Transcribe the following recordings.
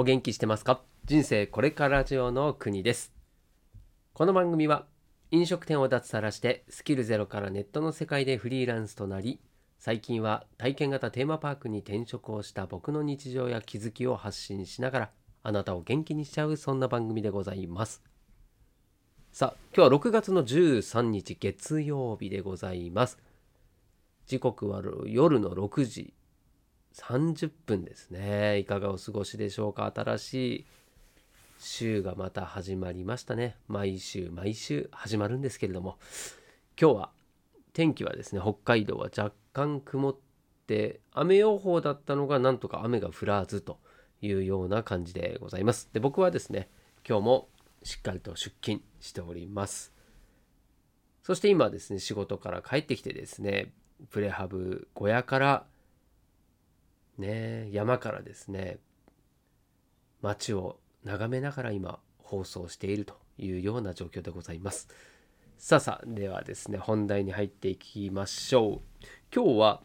お元気してますか？人生これからジオの国です。この番組は飲食店を脱サラしてスキルゼロからネットの世界でフリーランスとなり最近は体験型テーマパークに転職をした僕の日常や気づきを発信しながらあなたを元気にしちゃうそんな番組でございます。さあ今日は6月の13日月曜日でございます。時刻は夜の6時。30分ですね。いかがお過ごしでしょうか？新しい週がまた始まりましたね。毎週毎週始まるんですけれども。今日は天気はですね北海道は若干曇って雨予報だったのがなんとか雨が降らずというような感じでございます。で僕はですね今日もしっかりと出勤しております。そして今ですね仕事から帰ってきてですねプレハブ小屋からね山からですね街を眺めながら今放送しているというような状況でございます。さあさあではですね本題に入っていきましょう。今日は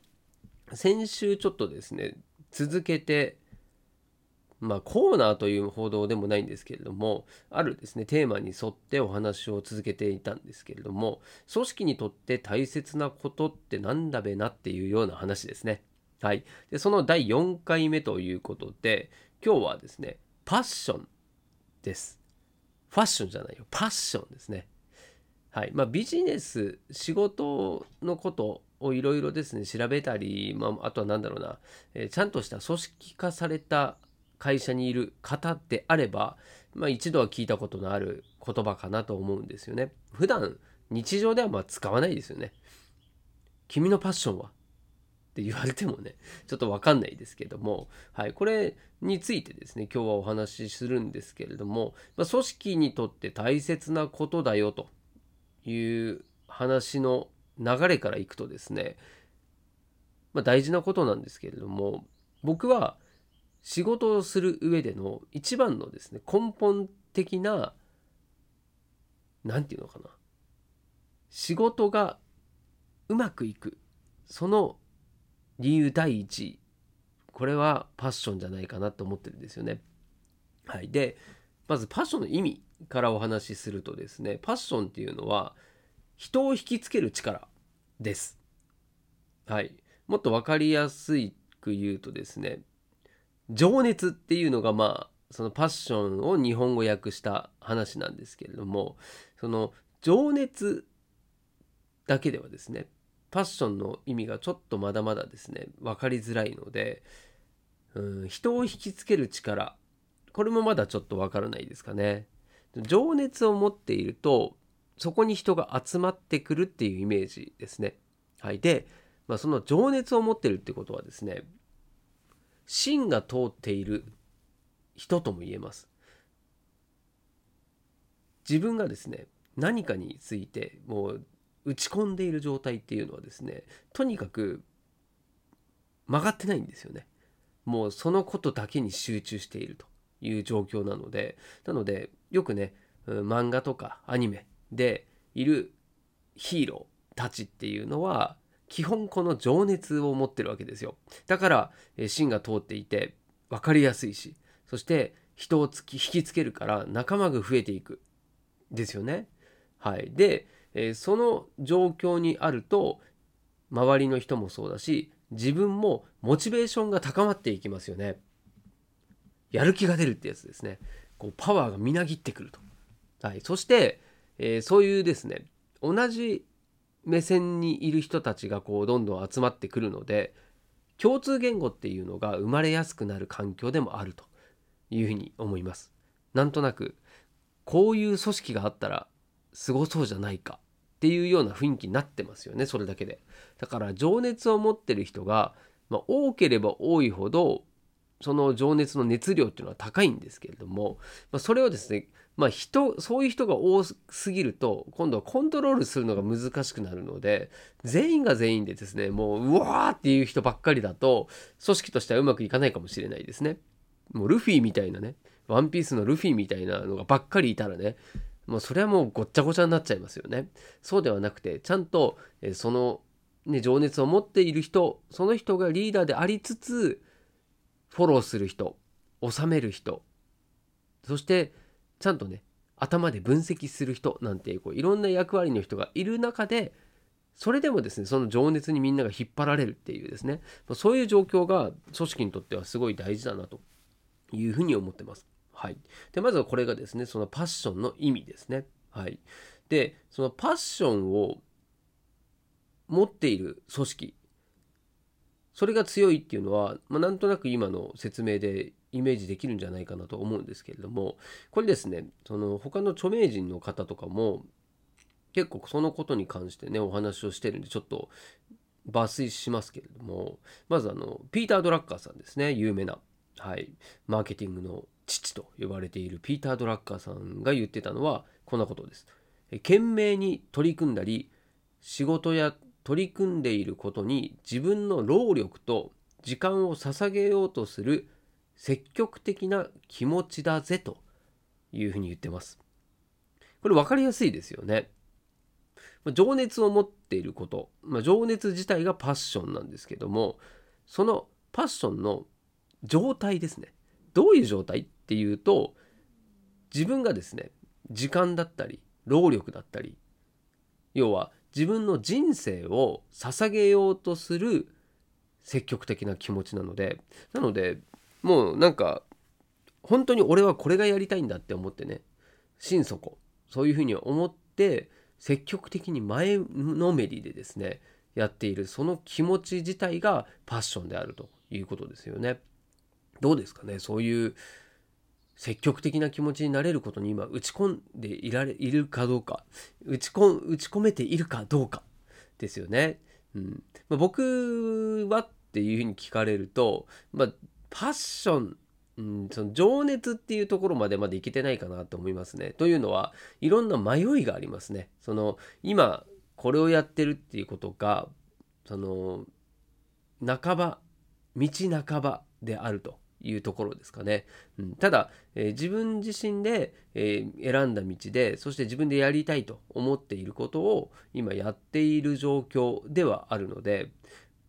先週ちょっとですね続けてまあコーナーという報道でもないんですけれどもあるですねテーマに沿ってお話を続けていたんですけれども組織にとって大切なことってなんだべなっていうような話ですね。はい。で、その第4回目ということで、今日はですね、パッションです。ファッションじゃないよ。パッションですね。はい。まあ、ビジネス、仕事のことをいろいろですね、調べたり、まあ、あとは何だろうな、えー、ちゃんとした組織化された会社にいる方であれば、まあ、一度は聞いたことのある言葉かなと思うんですよね。普段、日常ではま使わないですよね。君のパッションは？って言われてもね、ちょっとわかんないですけども、はい、これについてですね、今日はお話しするんですけれども、まあ、組織にとって大切なことだよという話の流れからいくとですね、まあ、大事なことなんですけれども、僕は仕事をする上での一番のですね、根本的な、何て言うのかな、仕事がうまくいく、その理由第一これはパッションじゃないかなと思ってるんですよね。はい、でまずパッションの意味からお話しするとですねパッションっていうのは人を引きつける力です。はい、もっと分かりやすく言うとですね情熱っていうのがまあそのパッションを日本語訳した話なんですけれどもその情熱だけではですねパッションの意味がちょっとまだまだですね分かりづらいのでうん人を引きつける力これもまだちょっと分からないですかね。情熱を持っているとそこに人が集まってくるっていうイメージですね。はい。で、まあ、その情熱を持ってるってことはですね芯が通っている人とも言えます。自分がですね何かについてもう打ち込んでいる状態っていうのはですねとにかく曲がってないんですよね。もうそのことだけに集中しているという状況なのでなのでよくね漫画とかアニメでいるヒーローたちっていうのは基本この情熱を持ってるわけですよ。だから芯が通っていて分かりやすいしそして人をつき引きつけるから仲間が増えていく。ですよね。はい。でえ、その状況にあると周りの人もそうだし自分もモチベーションが高まっていきますよね。やる気が出るってやつですね。こうパワーがみなぎってくると。はい、そして、えー、そういうですね同じ目線にいる人たちがこうどんどん集まってくるので共通言語っていうのが生まれやすくなる環境でもあるというふうに思います。なんとなくこういう組織があったらすごそうじゃないかっていうような雰囲気になってますよねそれだけで。だから情熱を持ってる人が、まあ、多ければ多いほどその情熱の熱量っていうのは高いんですけれども、まあ、それをですねまあ人そういう人が多すぎると今度はコントロールするのが難しくなるので全員が全員でですねもううわーっていう人ばっかりだと組織としてはうまくいかないかもしれないですね。もうルフィみたいなねワンピースのルフィみたいなのがばっかりいたらねもうそれはもうごっちゃごちゃになっちゃいますよね。そうではなくてちゃんとその、ね、情熱を持っている人その人がリーダーでありつつフォローする人収める人そしてちゃんとね頭で分析する人なんてこういろんな役割の人がいる中でそれでもですねその情熱にみんなが引っ張られるっていうですねそういう状況が組織にとってはすごい大事だなというふうに思ってます。はい、でまずはこれがですねそのパッションの意味ですね。はい、でそのパッションを持っている組織。それが強いっていうのは、まあ、なんとなく今の説明でイメージできるんじゃないかなと思うんですけれどもこれですねその他の著名人の方とかも結構そのことに関してねお話をしてるんでちょっと抜粋しますけれどもまずあのピーター・ドラッカーさんですね有名な、はい、マーケティングの父と呼ばれているピーター・ドラッカーさんが言ってたのはこんなことです。懸命に取り組んだり仕事や取り組んでいることに自分の労力と時間を捧げようとする積極的な気持ちだぜというふうに言ってます。これ分かりやすいですよね。情熱を持っていること、まあ、情熱自体がパッションなんですけどもそのパッションの状態ですねどういう状態っていうと自分がですね時間だったり労力だったり要は自分の人生を捧げようとする積極的な気持ちなのでなのでもうなんか本当に俺はこれがやりたいんだって思ってね心底そういうふうに思って積極的に前のめりでですねやっているその気持ち自体がパッションであるということですよね。どうですかね？そういう積極的な気持ちになれることに今打ち込んでいられいるかどうか打ち込打ち込めているかどうかですよね。うんまあ、僕はっていうふうに聞かれると、まあ、パッションうん、その情熱っていうところまでまでいけてないかなと思いますね。というのはいろんな迷いがありますね。その今これをやってるっていうことがその半ば道半ばであるというところですかね。うん、ただ、えー、自分自身で、えー、選んだ道でそして自分でやりたいと思っていることを今やっている状況ではあるので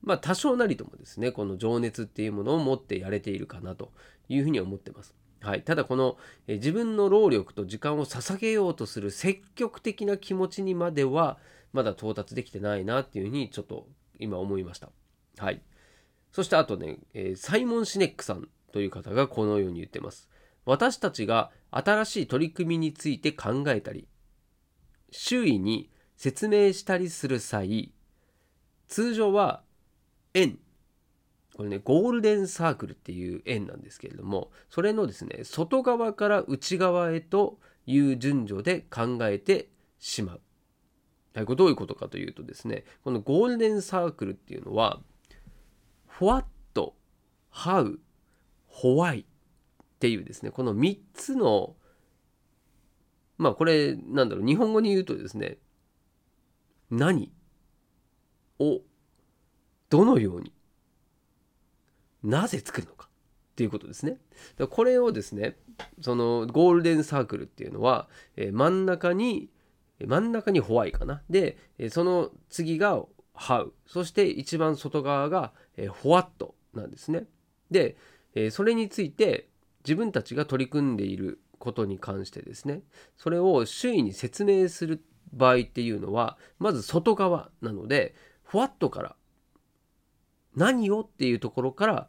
まあ多少なりともですねこの情熱っていうものを持ってやれているかなというふうに思ってます。はい、ただこの、え自分の労力と時間を捧げようとする積極的な気持ちにまではまだ到達できてないなっていうふうにちょっと今思いました。はい。そしてあとね、えー、サイモン・シネックさんという方がこのように言ってます。私たちが新しい取り組みについて考えたり、周囲に説明したりする際、通常は円これねゴールデンサークルっていう円なんですけれどもそれのですね外側から内側へという順序で考えてしまう。はい、これどういうことかというとですねこのゴールデンサークルっていうのはふわっと、ハウ What, How, Why っていうですねこの3つのまあこれなんだろう日本語に言うとですね何をどのようになぜ作るのかっていうことですね。これをですねそのゴールデンサークルっていうのは、え真ん中に真ん中にホワイかな。でその次がハウそして一番外側が、えホワットなんですね。で、えそれについて自分たちが取り組んでいることに関してですねそれを周囲に説明する場合っていうのはまず外側なのでふわっとから何をっていうところから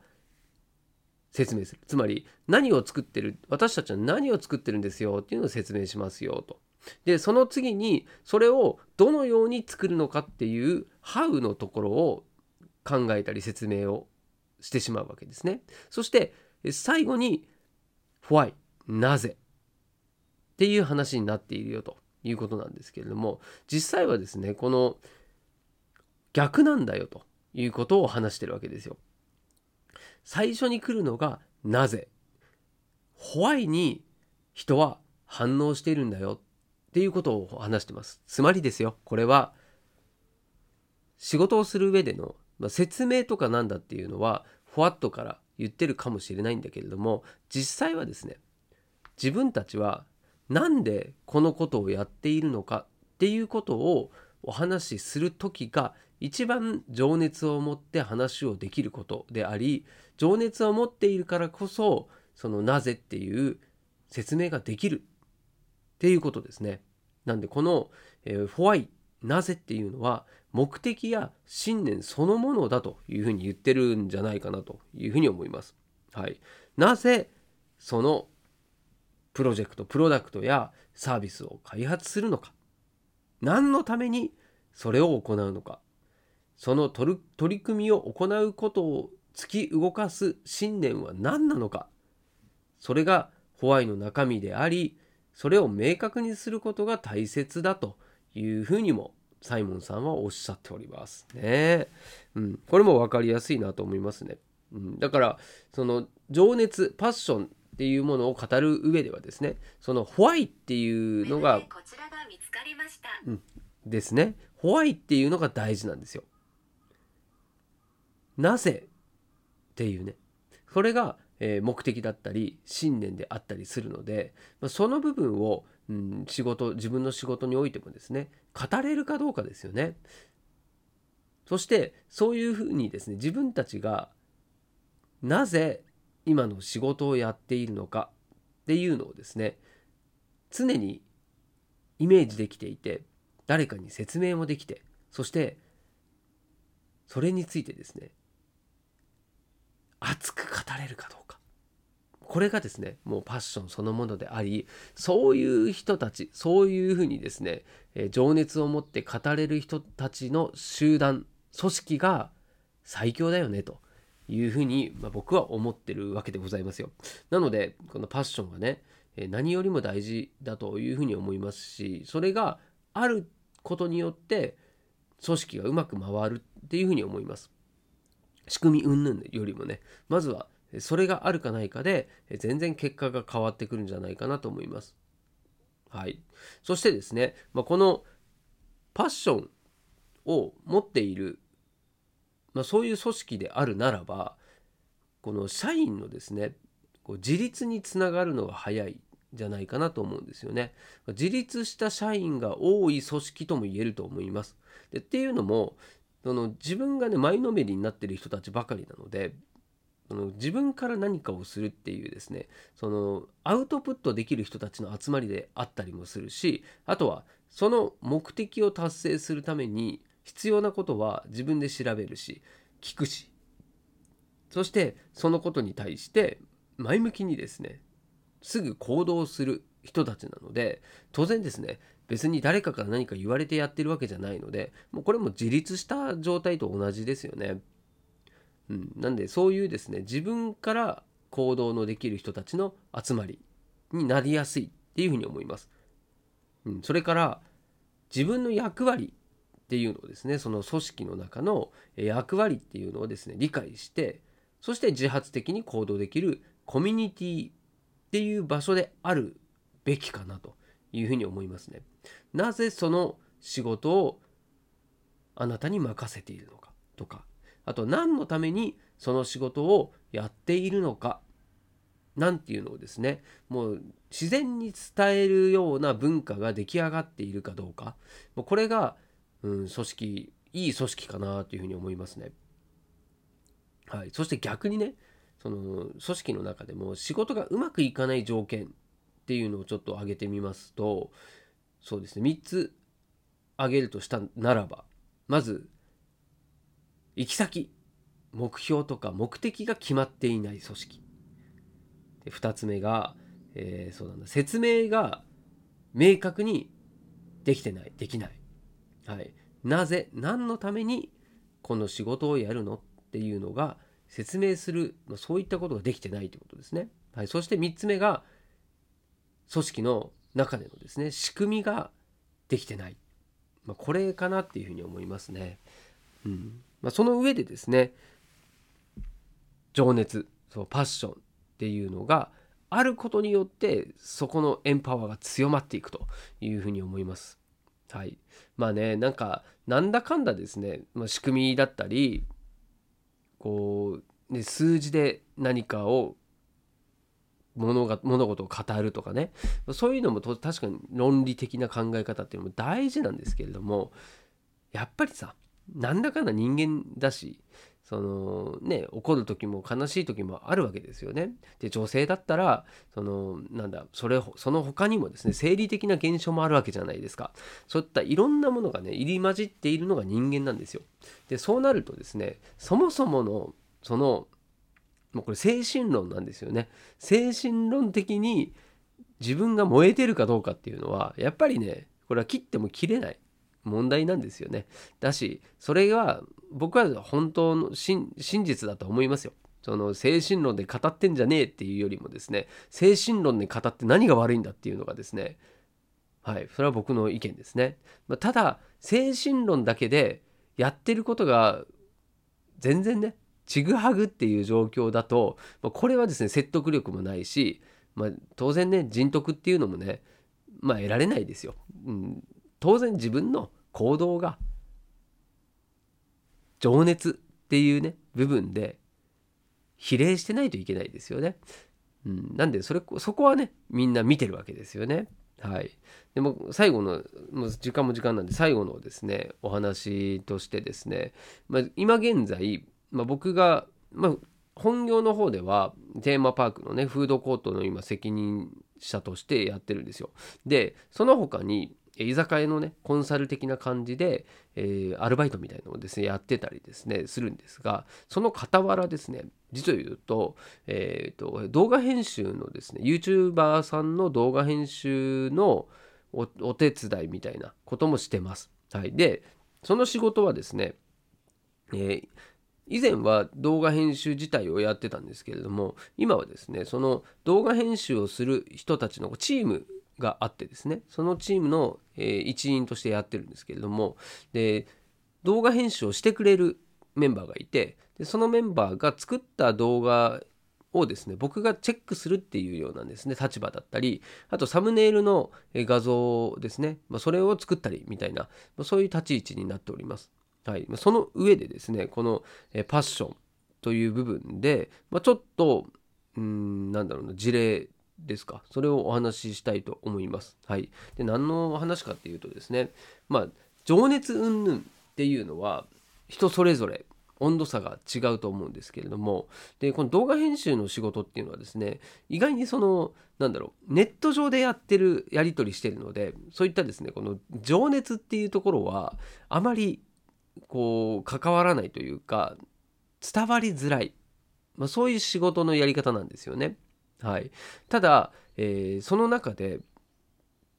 説明するつまり何を作ってる私たちは何を作ってるんですよっていうのを説明しますよと。でその次にそれをどのように作るのかっていう How のところを考えたり説明をしてしまうわけですね。そして最後に Why なぜ？っていう話になっているよということなんですけれども実際はですねこの逆なんだよということを話してるわけですよ。最初に来るのがなぜ？ホワイに人は反応しているんだよっていうことを話してます。つまりですよ、これは仕事をする上での、ま、説明とかなんだっていうのはふわっとから言ってるかもしれないんだけれども実際はですね自分たちはなんでこのことをやっているのかっていうことをお話しする時が一番情熱を持って話をできることであり情熱を持っているからこそそのなぜっていう説明ができるっていうことですね。なんでこの、えー、ホワイなぜっていうのは目的や信念そのものだというふうに言ってるんじゃないかなというふうに思います。はい、なぜそのプロジェクトプロダクトやサービスを開発するのか。何のためにそれを行うのか。その取り組みを行うことを突き動かす信念は何なのか。それがホワイの中身でありそれを明確にすることが大切だというふうにもサイモンさんはおっしゃっております。ね。うん、これも分かりやすいなと思いますね。うん、だからその情熱パッションっていうものを語る上ではですねそのホワイっていうのがうん、ですね。ホワイっていうのが大事なんですよ。なぜっていうね。それがえ目的だったり信念であったりするのでその部分を、うん、仕事自分の仕事においてもですね語れるかどうかですよね。そしてそういうふうにですね自分たちがなぜ今の仕事をやっているのかっていうのをですね常にイメージできていて誰かに説明もできてそしてそれについてですね熱く語れるかどうかこれがですねもうパッションそのものでありそういう人たちそういうふうにですね、え情熱を持って語れる人たちの集団組織が最強だよねというふうに、まあ、僕は思ってるわけでございますよ。なのでこのパッションがね何よりも大事だというふうに思いますしそれがあることによって組織がうまく回るっていうふうに思います。仕組み云々よりもねまずはそれがあるかないかで全然結果が変わってくるんじゃないかなと思います。はい、そしてですね、まあ、このパッションを持っている、まあ、そういう組織であるならばこの社員のですねこう自立につながるのが早いじゃないかなと思うんですよね。自立した社員が多い組織とも言えると思います。でっていうのもその自分がね前のめりになってる人たちばかりなのでその自分から何かをするっていうですねそのアウトプットできる人たちの集まりであったりもするしあとはその目的を達成するために必要なことは自分で調べるし聞くしそしてそのことに対して前向きにですねすぐ行動する人たちなので当然ですね別に誰かから何か言われてやってるわけじゃないのでもうこれも自立した状態と同じですよね。うん、なんでそういうですね自分から行動のできる人たちの集まりになりやすいっていうふうに思います。うん、それから自分の役割っていうのをですねその組織の中の役割っていうのをですね理解してそして自発的に行動できるコミュニティっていう場所であるべきかなというふうに思いますね。なぜその仕事をあなたに任せているのかとかあと何のためにその仕事をやっているのかなんていうのをですねもう自然に伝えるような文化が出来上がっているかどうかもうこれが、うん、組織いい組織かなというふうに思いますね。はい、そして逆にねその組織の中でも仕事がうまくいかない条件っていうのをちょっと挙げてみますとそうですね3つ挙げるとしたならばまず行き先目標とか目的が決まっていない組織。で2つ目が、えー、そうなんだ。説明が明確にできてない。できない、はい、なぜ何のためにこの仕事をやるのっていうのが説明する、まあ、そういったことができてないということですね、はい、そして3つ目が組織の中でのですね仕組みができてない、まあ、これかなっていうふうに思いますね。うん。まあ、その上でですね情熱そうパッションっていうのがあることによってそこのエンパワーが強まっていくというふうに思います。はい、まあねなんかなんだかんだですね、まあ、仕組みだったりこう、ね、数字で何かを物が物事を語るとかねそういうのも確かに論理的な考え方っていうのも大事なんですけれどもやっぱりさなんだかんだ人間だしそのね怒る時も悲しい時もあるわけですよね。で女性だったらそのなんだそれその他にもですね生理的な現象もあるわけじゃないですか。そういったいろんなものがね入り混じっているのが人間なんですよ。でそうなるとですねそもそものそのもうこれ精神論なんですよね。精神論的に自分が燃えてるかどうかっていうのはやっぱりねこれは切っても切れない問題なんですよね。だしそれが僕は本当の真実だと思いますよ。その精神論で語ってんじゃねえっていうよりもですね精神論で語って何が悪いんだっていうのがですねはいそれは僕の意見ですね。まあ、ただ精神論だけでやってることが全然ねちぐはぐっていう状況だと、まあ、これはですね説得力もないし、まあ、当然ね人徳っていうのもねまあ得られないですよ。うん、当然自分の行動が情熱っていうね部分で比例してないといけないですよね。うん、なんでそれそこはねみんな見てるわけですよね。はい、でも最後のもう時間も時間なんで最後のですねお話としてですね、まあ、今現在、まあ、僕が、まあ、本業の方ではテーマパークのねフードコートの今責任者としてやってるんですよ。でその他に居酒屋のねコンサル的な感じで、えー、アルバイトみたいなのをですねやってたりですねするんですがその傍らですね実を言うと,、えーと、動画編集のですね YouTuber さんの動画編集のお手伝いみたいなこともしてます。はい、でその仕事はですね、えー以前は動画編集自体をやってたんですけれども今はですねその動画編集をする人たちのチームがあってですねそのチームの、えー、一員としてやってるんですけれどもで動画編集をしてくれるメンバーがいてでそのメンバーが作った動画をですね僕がチェックするっていうようなですね立場だったりあとサムネイルの画像ですね、まあ、それを作ったりみたいな、まあ、そういう立ち位置になっております。はい、その上でですねこのパッションという部分で、まあ、ちょっとうんなんだろうな事例ですか？それをお話ししたいと思います。はい、で何の話かっていうとですねまあ情熱云々っていうのは人それぞれ温度差が違うと思うんですけれどもでこの動画編集の仕事っていうのはですね意外にそのなんだろうネット上でやってるやり取りしてるのでそういったですねこの情熱っていうところはあまりこう関わらないというか伝わりづらい、まあ、そういう仕事のやり方なんですよね。はい、ただ、えー、その中で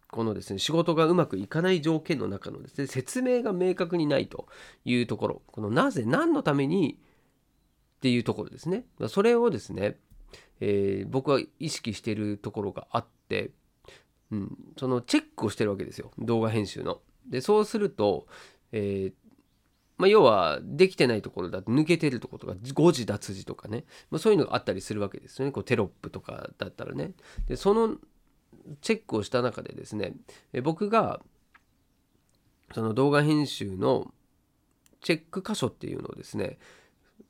このですね仕事がうまくいかない条件の中のですね説明が明確にないというところ。このなぜ何のためにっていうところですね。それをですね、えー、僕は意識しているところがあって、うん、そのチェックをしてるわけですよ。動画編集の。でそうすると、えー、まあ、要はできてないところだと抜けてるところとか誤字脱字とかね、まあ、そういうのがあったりするわけですよね。こうテロップとかだったらね。でそのチェックをした中でですね僕がその動画編集のチェック箇所っていうのをですね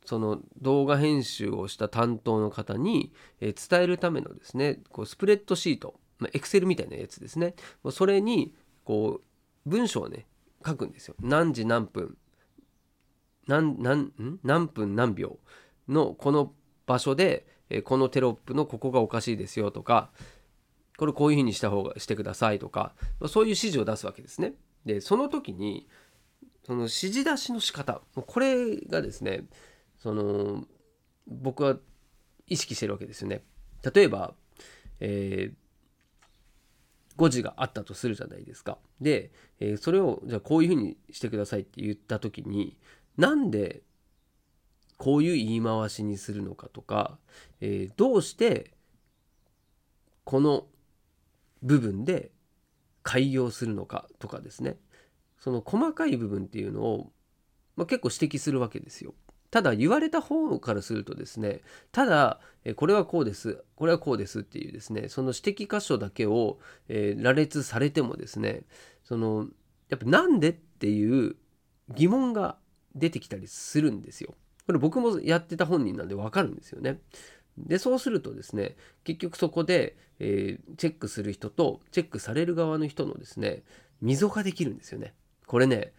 その動画編集をした担当の方に伝えるためのですねこうスプレッドシートエクセルみたいなやつですね。それにこう文章をね書くんですよ。何時何分。何何何分何秒のこの場所でこのテロップのここがおかしいですよとかこれこういうふうにした方がしてくださいとかそういう指示を出すわけですね。でその時にその指示出しの仕方これがですねその僕は意識してるわけですよね。例えば、えー、誤字があったとするじゃないですか。で、えー、それをじゃあこういうふうにしてくださいって言った時になんでこういう言い回しにするのかとか、えー、どうしてこの部分で改行するのかとかですねその細かい部分っていうのを、まあ、結構指摘するわけですよ。ただ言われた方からするとですねただこれはこうですこれはこうですっていうですねその指摘箇所だけを、えー、羅列されてもですねそのやっぱなんでっていう疑問が出てきたりするんですよ。これ僕もやってた本人なんでわかるんですよね。でそうするとですね結局そこで、えー、チェックする人とチェックされる側の人のですね溝ができるんですよね。これね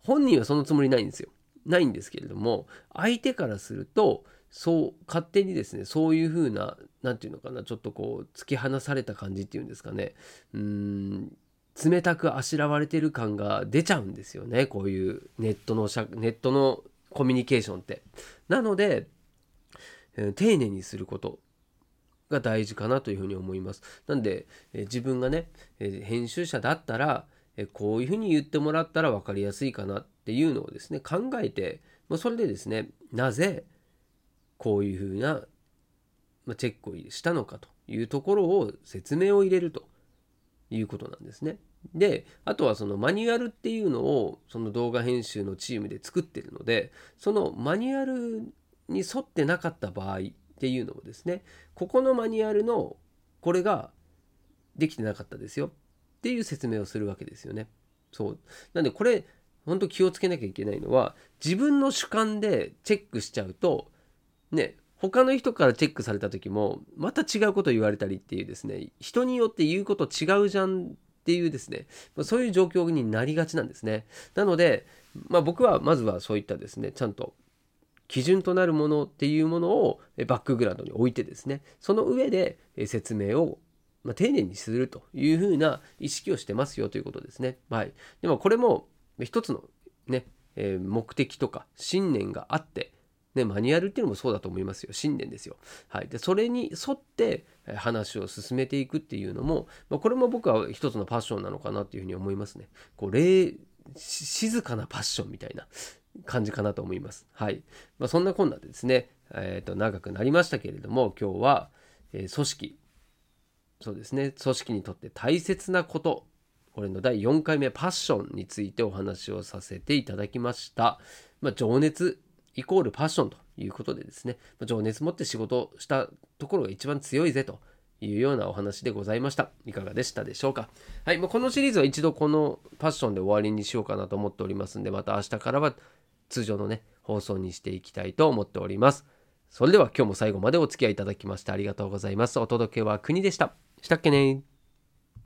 本人はそのつもりないんですよ。ないんですけれども相手からするとそう勝手にですねそういう風な何て言うのかなちょっとこう突き放された感じっていうんですかねうーん冷たくあしらわれてる感が出ちゃうんですよねこういうネットのネットのコミュニケーションって。なので、えー、丁寧にすることが大事かなというふうに思います。なんで、えー、自分がね、えー、編集者だったら、えこういうふうに言ってもらったら分かりやすいかなっていうのをですね考えて、まあ、それでですねなぜこういうふうな、チェックをしたのかというところを説明を入れるということなんですね。であとはそのマニュアルっていうのをその動画編集のチームで作ってるのでそのマニュアルに沿ってなかった場合っていうのをですねここのマニュアルのこれができてなかったですよっていう説明をするわけですよね。そうなんでこれ本当気をつけなきゃいけないのは自分の主観でチェックしちゃうとね他の人からチェックされた時もまた違うこと言われたりっていうですね人によって言うこと違うじゃんっていうですねそういう状況になりがちなんですねなので、まあ、僕はまずはそういったですねちゃんと基準となるものっていうものをバックグラウンドに置いてですねその上で説明をま、丁寧にするというふうな意識をしてますよということですね。はい。でもこれも一つのね、え、目的とか信念があって、ね、マニュアルっていうのもそうだと思いますよ。信念ですよ。はい。で、それに沿って話を進めていくっていうのも、まあ、これも僕は一つのパッションなのかなっていうふうに思いますね。こう、霊、静かなパッションみたいな感じかなと思います。はい。まあ、そんなこんなでですね、えっ、ー、と、長くなりましたけれども、今日は、えー、組織、そうですね組織にとって大切なことこれの第4回目パッションについてお話をさせていただきました、まあ、情熱イコールパッションということでですね、ま、情熱持って仕事したところが一番強いぜというようなお話でございました。いかがでしたでしょうか？はい、まあ、このシリーズは一度このパッションで終わりにしようかなと思っておりますんで、また明日からは通常のね、放送にしていきたいと思っております。それでは今日も最後までお付き合いいただきましてありがとうございます。お届けは国でした。したっけね